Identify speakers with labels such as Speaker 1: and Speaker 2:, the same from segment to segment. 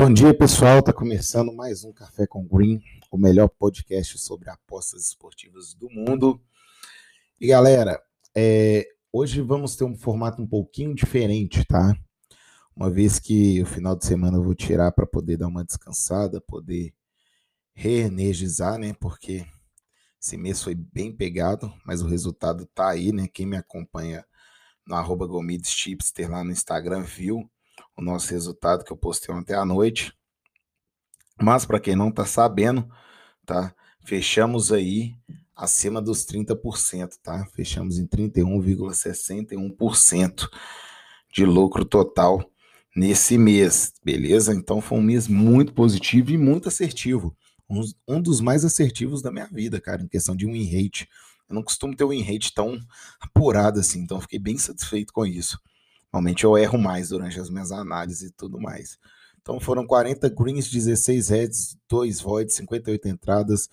Speaker 1: Bom dia, pessoal. Tá começando mais um Café com Green, o melhor podcast sobre apostas esportivas do mundo. E galera, é, hoje vamos ter um formato um pouquinho diferente, tá? Uma vez que o final de semana eu vou tirar para poder dar uma descansada, poder reenergizar, né? Porque esse mês foi bem pegado, mas o resultado tá aí, né? Quem me acompanha no arroba Chipster lá no Instagram viu o nosso resultado que eu postei ontem à noite. Mas para quem não está sabendo, tá? Fechamos aí acima dos 30%, tá? Fechamos em 31,61% de lucro total nesse mês, beleza? Então foi um mês muito positivo e muito assertivo. Um, um dos mais assertivos da minha vida, cara, em questão de win rate. Eu não costumo ter um win rate tão apurado assim, então fiquei bem satisfeito com isso. Normalmente eu erro mais durante as minhas análises e tudo mais. Então foram 40 greens, 16 heads, 2 voids, 58 entradas,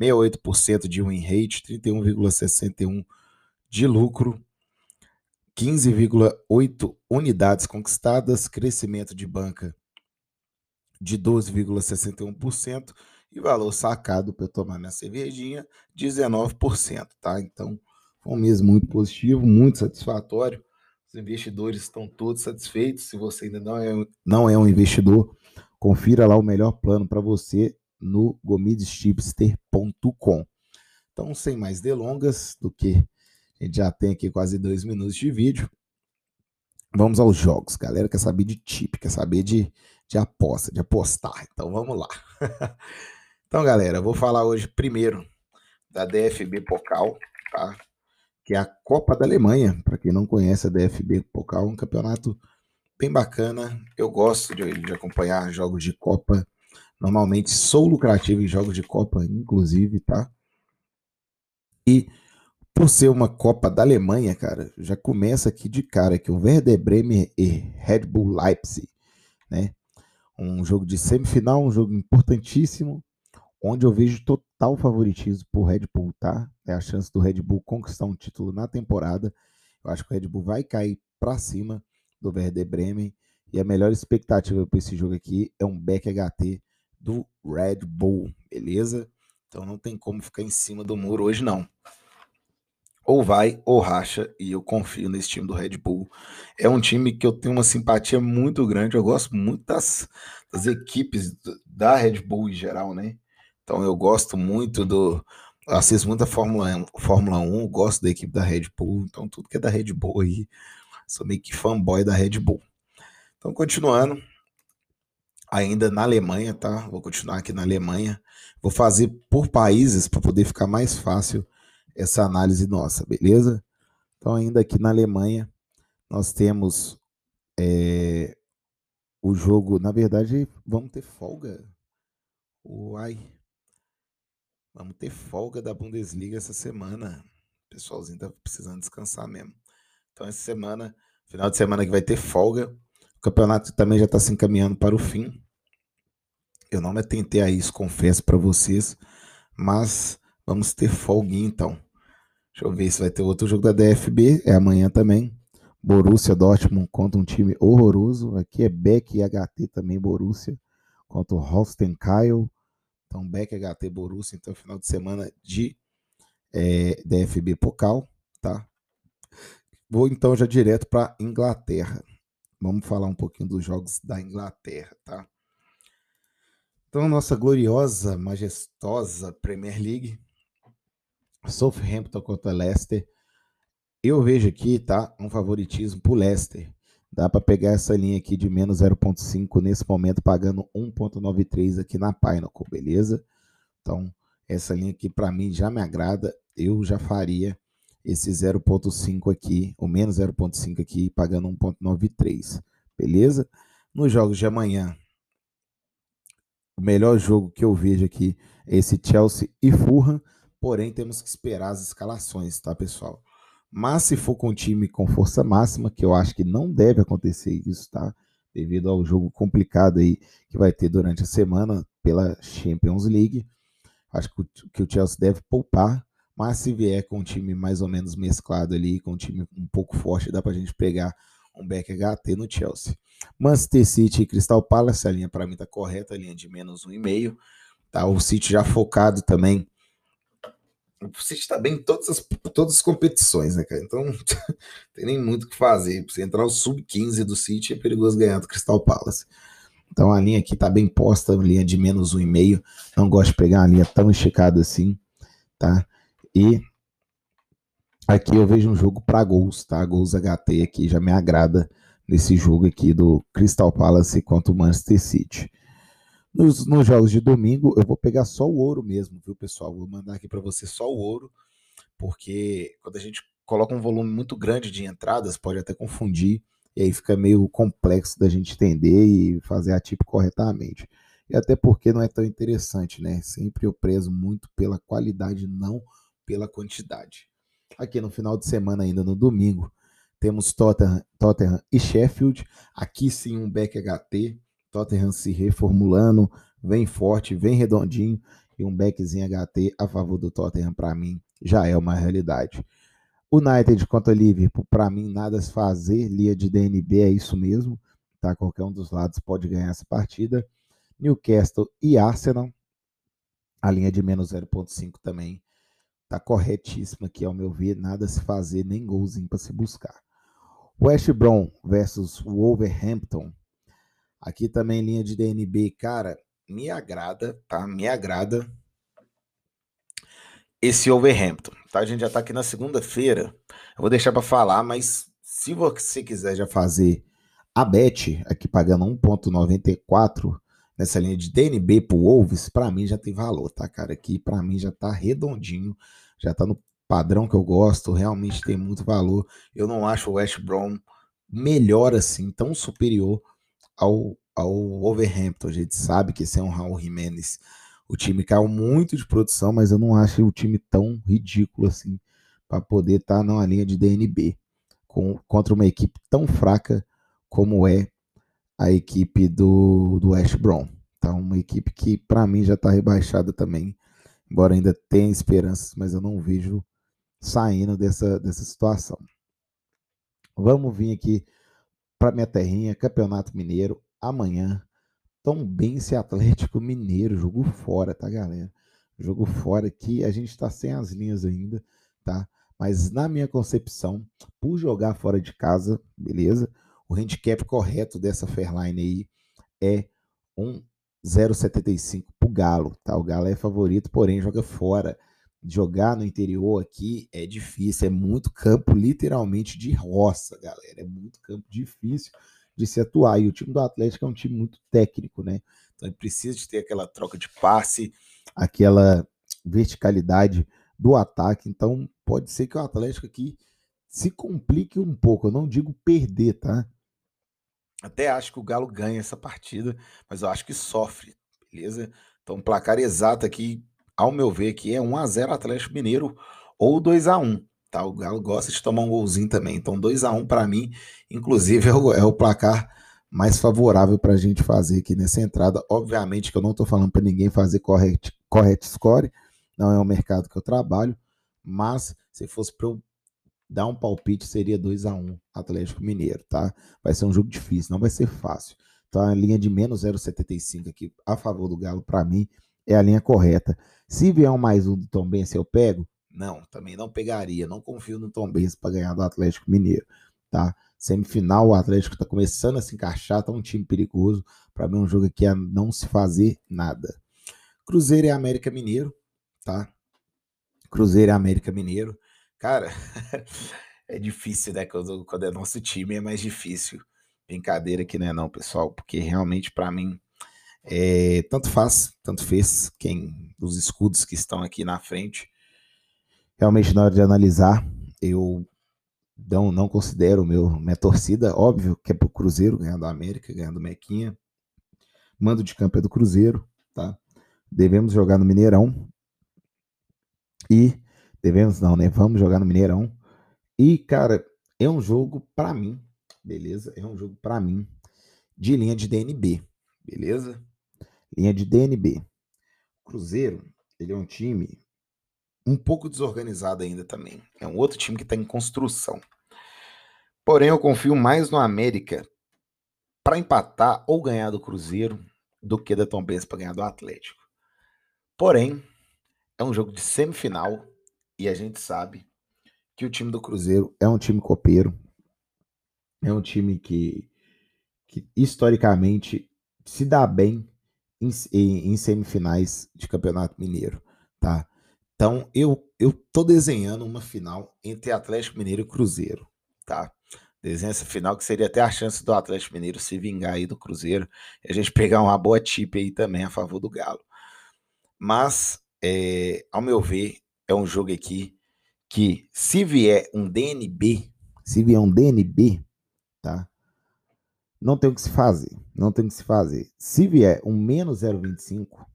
Speaker 1: 68% de win rate, 31,61 de lucro, 15,8 unidades conquistadas, crescimento de banca de 12,61% e valor sacado para eu tomar minha cervejinha, 19%, tá? Então, foi um mês muito positivo, muito satisfatório. Os investidores estão todos satisfeitos. Se você ainda não é, não é um investidor, confira lá o melhor plano para você no gomidschipster.com. Então, sem mais delongas do que a gente já tem aqui quase dois minutos de vídeo, vamos aos jogos. Galera quer saber de tip, quer saber de, de aposta, de apostar. Então, vamos lá. então, galera, eu vou falar hoje primeiro da DFB Pokal, tá? Que é a Copa da Alemanha. Para quem não conhece, a DFB Pokal é um campeonato bem bacana. Eu gosto de, de, acompanhar jogos de Copa. Normalmente sou lucrativo em jogos de Copa, inclusive, tá? E por ser uma Copa da Alemanha, cara, já começa aqui de cara que o Werder Bremen e Red Bull Leipzig, né? Um jogo de semifinal, um jogo importantíssimo onde eu vejo total favoritismo por Red Bull, tá? É a chance do Red Bull conquistar um título na temporada. Eu acho que o Red Bull vai cair para cima do Werder Bremen e a melhor expectativa para esse jogo aqui é um back HT do Red Bull, beleza? Então não tem como ficar em cima do muro hoje não. Ou vai ou racha e eu confio nesse time do Red Bull. É um time que eu tenho uma simpatia muito grande, eu gosto muito das, das equipes da Red Bull em geral, né? Então eu gosto muito do. Assisto muita Fórmula 1, Fórmula 1, gosto da equipe da Red Bull, então tudo que é da Red Bull aí, sou meio que fanboy da Red Bull. Então, continuando, ainda na Alemanha, tá? Vou continuar aqui na Alemanha. Vou fazer por países para poder ficar mais fácil essa análise nossa, beleza? Então, ainda aqui na Alemanha, nós temos é, o jogo. Na verdade, vamos ter folga. Uai, Vamos ter folga da Bundesliga essa semana. O pessoalzinho tá precisando descansar mesmo. Então, essa semana, final de semana que vai ter folga. O campeonato também já está se encaminhando para o fim. Eu não me atentei a isso, confesso para vocês. Mas vamos ter folguinha então. Deixa eu ver se vai ter outro jogo da DFB. É amanhã também. Borussia Dortmund contra um time horroroso. Aqui é Beck e HT também, Borussia. Contra o Holstein Kyle. Então, Beck, HT, Borussia, então, final de semana de é, DFB Pokal, tá? Vou então já direto para Inglaterra. Vamos falar um pouquinho dos jogos da Inglaterra, tá? Então, nossa gloriosa, majestosa Premier League, Southampton contra Leicester. Eu vejo aqui, tá, um favoritismo pro Leicester. Dá para pegar essa linha aqui de menos 0,5 nesse momento, pagando 1,93 aqui na Pinnacle, beleza? Então, essa linha aqui para mim já me agrada. Eu já faria esse 0,5 aqui, o menos 0,5 aqui, pagando 1,93, beleza? Nos jogos de amanhã, o melhor jogo que eu vejo aqui é esse Chelsea e Fulham, porém temos que esperar as escalações, tá, pessoal? Mas se for com um time com força máxima, que eu acho que não deve acontecer isso, tá? Devido ao jogo complicado aí que vai ter durante a semana pela Champions League. Acho que o Chelsea deve poupar, mas se vier com um time mais ou menos mesclado ali, com um time um pouco forte, dá pra gente pegar um back HT no Chelsea. Manchester City e Crystal Palace, a linha para mim tá correta, a linha de menos 1,5. Tá? O City já focado também. O City está bem em todas as, todas as competições, né, cara? Então, não tem nem muito o que fazer. Se entrar o sub-15 do City, é perigoso ganhar do Crystal Palace. Então a linha aqui tá bem posta, linha de menos 1,5. Não gosto de pegar uma linha tão esticada assim, tá? E aqui eu vejo um jogo para gols, tá? Gols HT aqui já me agrada nesse jogo aqui do Crystal Palace contra o Manchester City. Nos, nos jogos de domingo, eu vou pegar só o ouro mesmo, viu, pessoal? Vou mandar aqui para você só o ouro, porque quando a gente coloca um volume muito grande de entradas, pode até confundir, e aí fica meio complexo da gente entender e fazer a tipo corretamente. E até porque não é tão interessante, né? Sempre eu prezo muito pela qualidade, não pela quantidade. Aqui no final de semana, ainda no domingo, temos Tottenham, Tottenham e Sheffield. Aqui sim um back HT. Tottenham se reformulando, vem forte, vem redondinho. E um backzinho HT a favor do Tottenham, para mim, já é uma realidade. United contra Liverpool, para mim, nada se fazer. Lia de DNB é isso mesmo. Tá? Qualquer um dos lados pode ganhar essa partida. Newcastle e Arsenal. A linha de menos 0,5 também tá corretíssima aqui, ao meu ver. Nada se fazer, nem golzinho para se buscar. West Brom versus Wolverhampton. Aqui também linha de DNB. Cara, me agrada, tá? Me agrada esse Overhampton, tá? A gente já tá aqui na segunda-feira. Eu vou deixar para falar, mas se você quiser já fazer a bet aqui pagando 1.94 nessa linha de DNB pro Wolves, para mim já tem valor, tá, cara? Aqui para mim já tá redondinho, já tá no padrão que eu gosto, realmente tem muito valor. Eu não acho o West Brom melhor assim, tão superior ao, ao Overhampton. A gente sabe que esse é um Raul Jimenez o time caiu muito de produção, mas eu não acho o time tão ridículo assim para poder estar tá numa linha de DNB com, contra uma equipe tão fraca como é a equipe do, do West Brom. Tá uma equipe que para mim já está rebaixada também, embora ainda tenha esperanças, mas eu não vejo saindo dessa, dessa situação. Vamos vir aqui para minha terrinha, Campeonato Mineiro, amanhã, Tombense Atlético Mineiro, jogo fora, tá, galera? Jogo fora que a gente está sem as linhas ainda, tá? Mas na minha concepção, por jogar fora de casa, beleza? O handicap correto dessa Fairline aí é um 0,75 pro Galo, tá? O Galo é favorito, porém joga fora. Jogar no interior aqui é difícil, é muito campo literalmente de roça, galera. É muito campo difícil de se atuar. E o time do Atlético é um time muito técnico, né? Então ele precisa de ter aquela troca de passe, aquela verticalidade do ataque. Então pode ser que o Atlético aqui se complique um pouco. Eu não digo perder, tá? Até acho que o Galo ganha essa partida, mas eu acho que sofre, beleza? Então, placar exato aqui, ao meu ver, aqui é 1 a 0 Atlético Mineiro ou 2 a 1 Tá? O Galo gosta de tomar um golzinho também. Então, 2 a 1 um para mim, inclusive, é o, é o placar mais favorável para a gente fazer aqui nessa entrada. Obviamente que eu não estou falando para ninguém fazer correct, correct score, não é o mercado que eu trabalho, mas se fosse para eu dar um palpite, seria 2 a 1 um, Atlético Mineiro, tá? Vai ser um jogo difícil, não vai ser fácil. Então a linha de menos 0,75 aqui a favor do Galo, para mim, é a linha correta. Se vier um mais um do Tom Benz, eu pego, não, também não pegaria. Não confio no Tom Benz para ganhar do Atlético Mineiro, tá? Semifinal, o Atlético está começando a se encaixar, tá um time perigoso. Para mim, é um jogo aqui a não se fazer nada. Cruzeiro e América Mineiro, tá? Cruzeiro e América Mineiro. Cara, é difícil, né? Quando, quando é nosso time é mais difícil. Brincadeira que não é não, pessoal, porque realmente para mim é, tanto faz, tanto fez quem os escudos que estão aqui na frente realmente na hora de analisar, eu não, não considero meu, minha torcida, óbvio que é pro Cruzeiro, ganhando do América, ganhando do Mequinha. Mando de campo é do Cruzeiro, tá? Devemos jogar no Mineirão. E devemos não, né? Vamos jogar no Mineirão. E, cara, é um jogo para mim, beleza? É um jogo para mim de linha de DNB, beleza? Linha de DNB. Cruzeiro, ele é um time um pouco desorganizado ainda também. É um outro time que está em construção. Porém, eu confio mais no América para empatar ou ganhar do Cruzeiro do que da Tom Benz para ganhar do Atlético. Porém, é um jogo de semifinal e a gente sabe que o time do Cruzeiro é um time copeiro, é um time que, que historicamente se dá bem em, em, em, semifinais de Campeonato Mineiro, tá? Então eu eu tô desenhando uma final entre Atlético Mineiro e Cruzeiro, tá? Desenho essa final que seria até a chance do Atlético Mineiro se vingar aí do Cruzeiro e a gente pegar uma boa tip aí também a favor do Galo. Mas, é, ao meu ver, é um jogo aqui que se vier um DNB, se vier um DNB, tá? Não tem o que se fazer, não tem o que se fazer. Se vier um menos 0,25,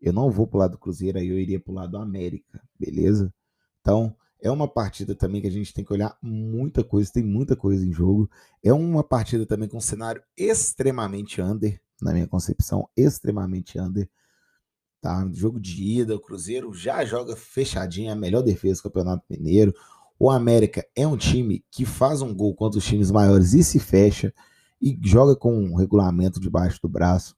Speaker 1: eu não vou pro lado do Cruzeiro, aí eu iria pro lado do América, beleza? Então, é uma partida também que a gente tem que olhar muita coisa, tem muita coisa em jogo. É uma partida também com um cenário extremamente under, na minha concepção, extremamente under. Tá? Jogo de ida, o Cruzeiro já joga fechadinho, a melhor defesa do Campeonato Mineiro. O América é um time que faz um gol contra os times maiores e se fecha e joga com um regulamento debaixo do braço.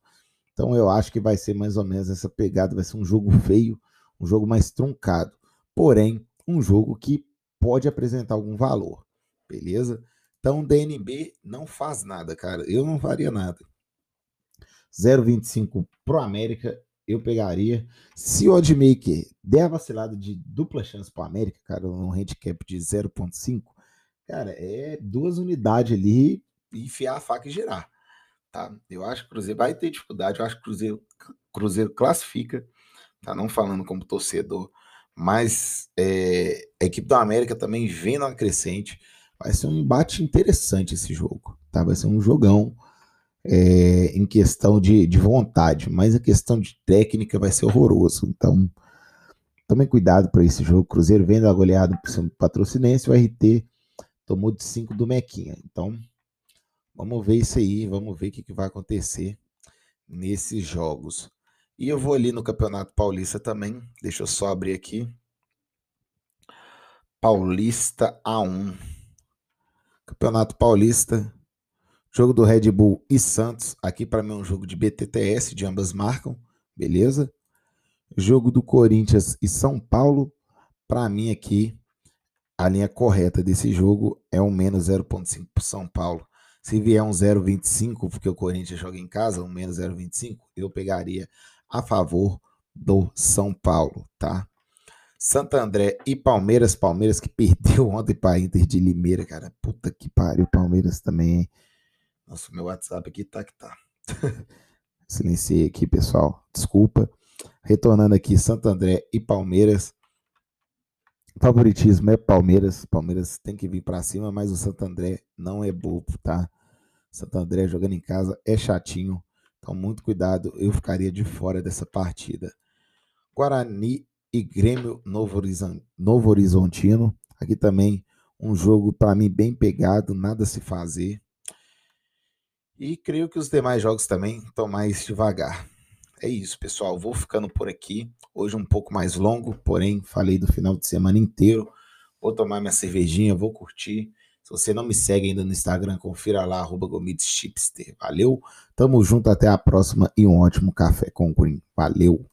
Speaker 1: Então eu acho que vai ser mais ou menos essa pegada, vai ser um jogo feio, um jogo mais truncado. Porém, um jogo que pode apresentar algum valor, beleza? Então, DNB não faz nada, cara. Eu não faria nada. 0,25 pro América, eu pegaria. Se o oddmaker der a vacilada de dupla chance pro América, cara, um handicap de 0,5, cara, é duas unidades ali, enfiar a faca e girar. Tá? Eu acho que o Cruzeiro vai ter dificuldade, eu acho que o Cruzeiro, Cruzeiro classifica, tá? Não falando como torcedor, mas é, a equipe do América também vem na crescente. Vai ser um embate interessante esse jogo, tá? Vai ser um jogão é, em questão de, de vontade, mas a questão de técnica vai ser horroroso. Então, tomem cuidado para esse jogo. Cruzeiro vendo a goleada por seu patrocinense, o RT tomou de 5 do Mequinha. Então, vamos ver isso aí, vamos ver o que, que vai acontecer nesses jogos. E eu vou ali no Campeonato Paulista também. Deixa eu só abrir aqui. Paulista A1. Campeonato Paulista. Jogo do Red Bull e Santos. Aqui para mim é um jogo de BTTS, de ambas marcam. Beleza? Jogo do Corinthians e São Paulo. Para mim aqui, a linha correta desse jogo é um menos 0,5 para São Paulo. Se vier um 0,25, porque o Corinthians joga em casa, um menos 0,25, eu pegaria a favor do São Paulo, tá? Santo André e Palmeiras, Palmeiras que perdeu ontem para Inter de Limeira, cara. Puta que pariu, Palmeiras também. Hein? Nossa, meu WhatsApp aqui tá que tá. Silenciei aqui, pessoal. Desculpa. Retornando aqui, Santo André e Palmeiras. Favoritismo é Palmeiras. Palmeiras tem que vir para cima, mas o Santo André não é bobo, tá? Santo André jogando em casa é chatinho. Então, muito cuidado, eu ficaria de fora dessa partida. Guarani e Grêmio Novo, Novo Horizontino. Aqui também um jogo para mim bem pegado, nada se fazer. E creio que os demais jogos também estão mais devagar. É isso, pessoal. Vou ficando por aqui. Hoje um pouco mais longo, porém falei do final de semana inteiro. Vou tomar minha cervejinha, vou curtir. Se você não me segue ainda no Instagram, confira lá, arroba Valeu, tamo junto, até a próxima e um ótimo café com Green. Valeu!